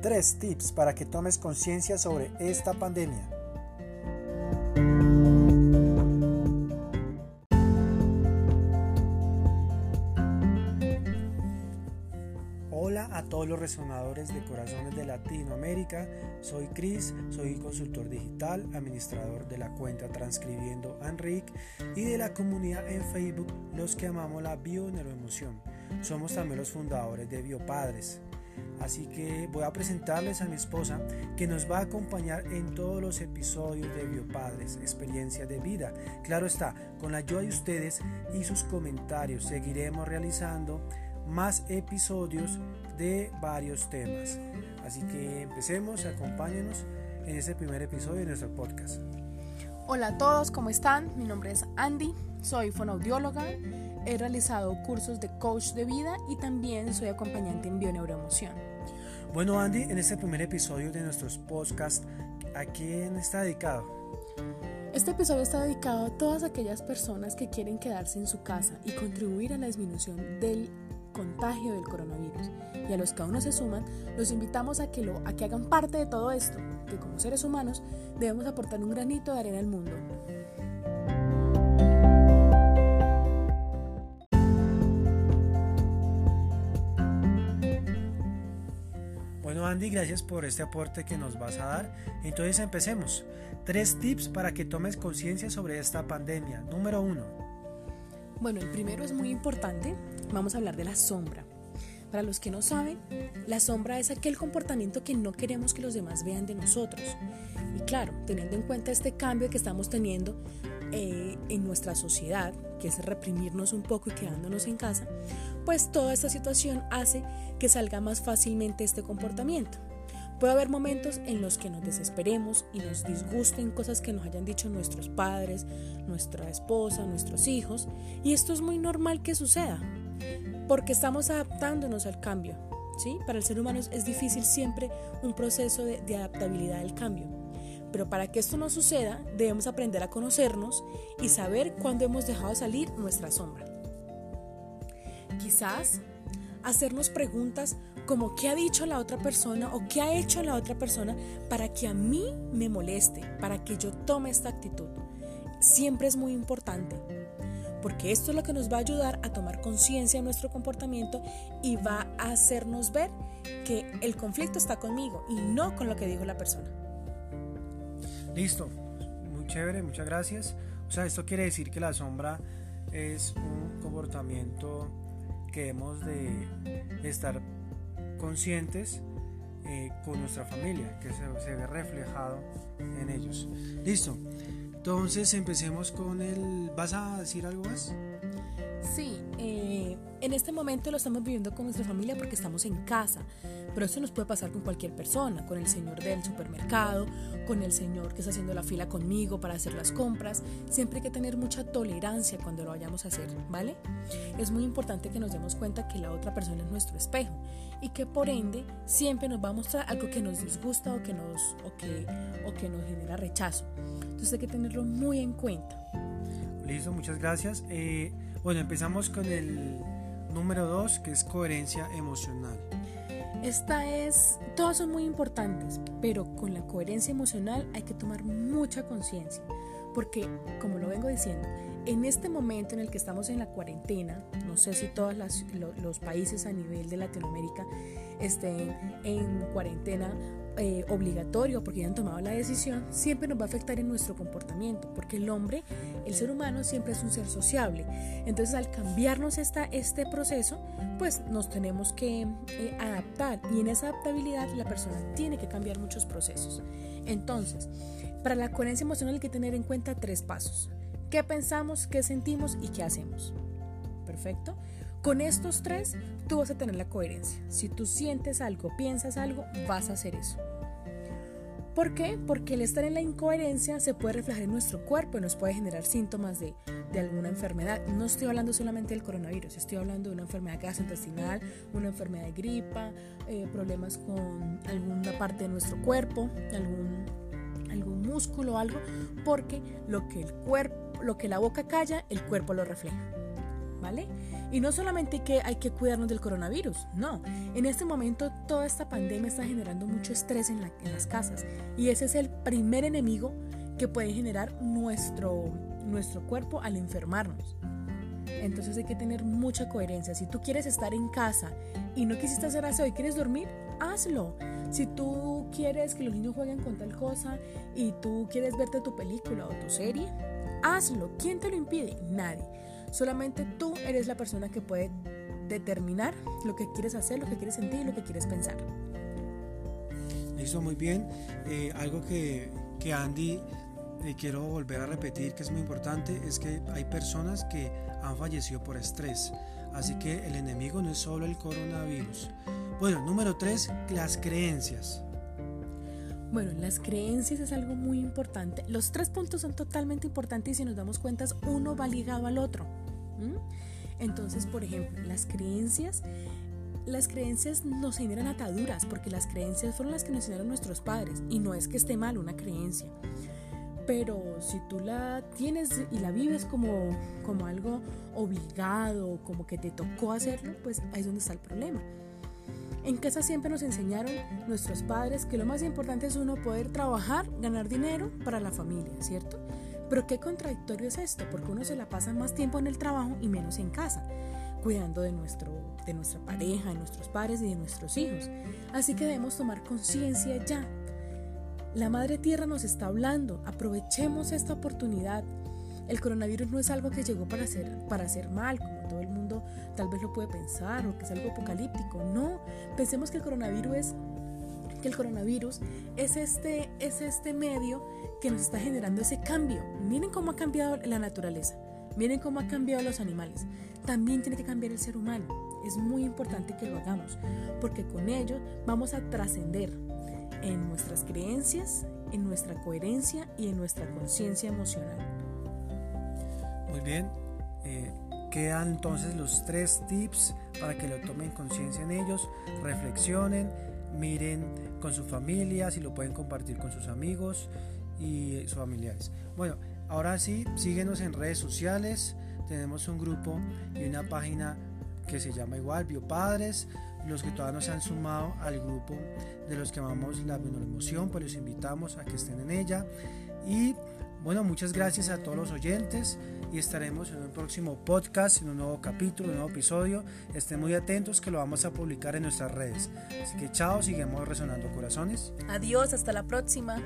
Tres tips para que tomes conciencia sobre esta pandemia. Hola a todos los resonadores de corazones de Latinoamérica. Soy Chris, soy consultor digital, administrador de la cuenta Transcribiendo Enric y de la comunidad en Facebook Los que amamos la bioneuroemoción. Somos también los fundadores de Biopadres. Así que voy a presentarles a mi esposa que nos va a acompañar en todos los episodios de Biopadres, experiencia de vida. Claro está, con la ayuda de ustedes y sus comentarios seguiremos realizando más episodios de varios temas. Así que empecemos, acompáñenos en este primer episodio de nuestro podcast. Hola a todos, ¿cómo están? Mi nombre es Andy, soy fonoaudióloga He realizado cursos de coach de vida y también soy acompañante en bioneuroemoción. Bueno, Andy, en este primer episodio de nuestros podcasts, ¿a quién está dedicado? Este episodio está dedicado a todas aquellas personas que quieren quedarse en su casa y contribuir a la disminución del contagio del coronavirus. Y a los que aún no se suman, los invitamos a que, lo, a que hagan parte de todo esto, que como seres humanos debemos aportar un granito de arena al mundo. Andy, gracias por este aporte que nos vas a dar. Entonces empecemos. Tres tips para que tomes conciencia sobre esta pandemia. Número uno. Bueno, el primero es muy importante. Vamos a hablar de la sombra. Para los que no saben, la sombra es aquel comportamiento que no queremos que los demás vean de nosotros. Y claro, teniendo en cuenta este cambio que estamos teniendo eh, en nuestra sociedad, que es reprimirnos un poco y quedándonos en casa, pues toda esta situación hace que salga más fácilmente este comportamiento. Puede haber momentos en los que nos desesperemos y nos disgusten cosas que nos hayan dicho nuestros padres, nuestra esposa, nuestros hijos, y esto es muy normal que suceda, porque estamos adaptándonos al cambio. ¿sí? Para el ser humano es difícil siempre un proceso de, de adaptabilidad al cambio. Pero para que esto no suceda, debemos aprender a conocernos y saber cuándo hemos dejado salir nuestra sombra. Quizás hacernos preguntas como qué ha dicho la otra persona o qué ha hecho la otra persona para que a mí me moleste, para que yo tome esta actitud. Siempre es muy importante, porque esto es lo que nos va a ayudar a tomar conciencia de nuestro comportamiento y va a hacernos ver que el conflicto está conmigo y no con lo que dijo la persona. Listo, muy chévere, muchas gracias. O sea, esto quiere decir que la sombra es un comportamiento que hemos de estar conscientes eh, con nuestra familia, que se, se ve reflejado en ellos. Listo. Entonces empecemos con el... ¿Vas a decir algo más? Sí, eh, en este momento lo estamos viviendo con nuestra familia porque estamos en casa, pero esto nos puede pasar con cualquier persona, con el señor del supermercado, con el señor que está haciendo la fila conmigo para hacer las compras. Siempre hay que tener mucha tolerancia cuando lo vayamos a hacer, ¿vale? Es muy importante que nos demos cuenta que la otra persona es nuestro espejo y que por ende siempre nos va a mostrar algo que nos disgusta o que nos, o que, o que nos genera rechazo. Entonces hay que tenerlo muy en cuenta. Listo, muchas gracias. Eh, bueno, empezamos con el número 2, que es coherencia emocional. Esta es, todos son muy importantes, pero con la coherencia emocional hay que tomar mucha conciencia, porque como lo vengo diciendo, en este momento en el que estamos en la cuarentena, no sé si todos los países a nivel de Latinoamérica estén en cuarentena eh, obligatorio porque ya han tomado la decisión, siempre nos va a afectar en nuestro comportamiento, porque el hombre, el ser humano siempre es un ser sociable. Entonces al cambiarnos esta, este proceso, pues nos tenemos que eh, adaptar y en esa adaptabilidad la persona tiene que cambiar muchos procesos. Entonces, para la coherencia emocional hay que tener en cuenta tres pasos. ¿Qué pensamos, qué sentimos y qué hacemos? Perfecto. Con estos tres, tú vas a tener la coherencia. Si tú sientes algo, piensas algo, vas a hacer eso. ¿Por qué? Porque el estar en la incoherencia se puede reflejar en nuestro cuerpo y nos puede generar síntomas de, alguna enfermedad. No estoy hablando solamente del coronavirus, estoy hablando de una enfermedad gastrointestinal, una enfermedad de gripa, eh, problemas con alguna parte de nuestro cuerpo, algún, algún músculo o algo, porque lo que el cuerpo, lo que la boca calla, el cuerpo lo refleja. ¿vale? Y no solamente que hay que cuidarnos del coronavirus, no. En este momento toda esta pandemia está generando mucho estrés en, las casas y ese es el primer enemigo que puede generar nuestro, nuestro cuerpo al enfermarnos. Entonces hay que tener mucha coherencia. Si tú quieres estar en casa y no quisiste hacer aseo y quieres dormir, hazlo. Si tú quieres que los niños jueguen con tal cosa y tú quieres verte tu película o tu serie, hazlo. ¿Quién te lo impide? Nadie. Solamente tú eres la persona que puede determinar lo que quieres hacer, lo que quieres sentir lo que quieres pensar. Listo, muy bien. Eh, algo que, que Andy eh, quiero volver a repetir que es muy importante es que hay personas que han fallecido por estrés. Así que el enemigo no es solo el coronavirus. Bueno, número tres, las creencias. Bueno, las creencias es algo muy importante. Los tres puntos son totalmente importantes y si nos damos cuenta, uno va ligado al otro. Entonces, por ejemplo, las creencias, las creencias nos generan ataduras porque las creencias fueron las que nos enseñaron nuestros padres y no es que esté mal una creencia. Pero si tú la tienes y la vives como, como algo obligado, como que te tocó hacerlo, pues ahí es donde está el problema. En casa siempre nos enseñaron nuestros padres que lo más importante es uno poder trabajar, ganar dinero para la familia, ¿cierto? Pero qué contradictorio es esto, porque uno se la pasa más tiempo en el trabajo y menos en casa, cuidando de, nuestro, de nuestra pareja, de nuestros padres y de nuestros hijos. Así que debemos tomar conciencia ya. La Madre Tierra nos está hablando, aprovechemos esta oportunidad. El coronavirus no es algo que llegó para hacer, para hacer mal, como todo el mundo tal vez lo puede pensar, o que es algo apocalíptico. No, pensemos que el coronavirus es que el coronavirus es este, es este medio que nos está generando ese cambio. Miren cómo ha cambiado la naturaleza, miren cómo ha cambiado los animales. También tiene que cambiar el ser humano. Es muy importante que lo hagamos, porque con ello vamos a trascender en nuestras creencias, en nuestra coherencia y en nuestra conciencia emocional. Muy bien. Eh, quedan entonces los tres tips para que lo tomen conciencia en ellos, reflexionen, miren con su familia, si lo pueden compartir con sus amigos y sus familiares. Bueno, ahora sí, síguenos en redes sociales. Tenemos un grupo y una página que se llama igual Biopadres. Los que todavía no se han sumado al grupo de los que amamos la emoción, pues los invitamos a que estén en ella. Y bueno, muchas gracias a todos los oyentes y estaremos en un próximo podcast, en un nuevo capítulo, un nuevo episodio. Estén muy atentos que lo vamos a publicar en nuestras redes. Así que chao, seguimos resonando corazones. Adiós, hasta la próxima.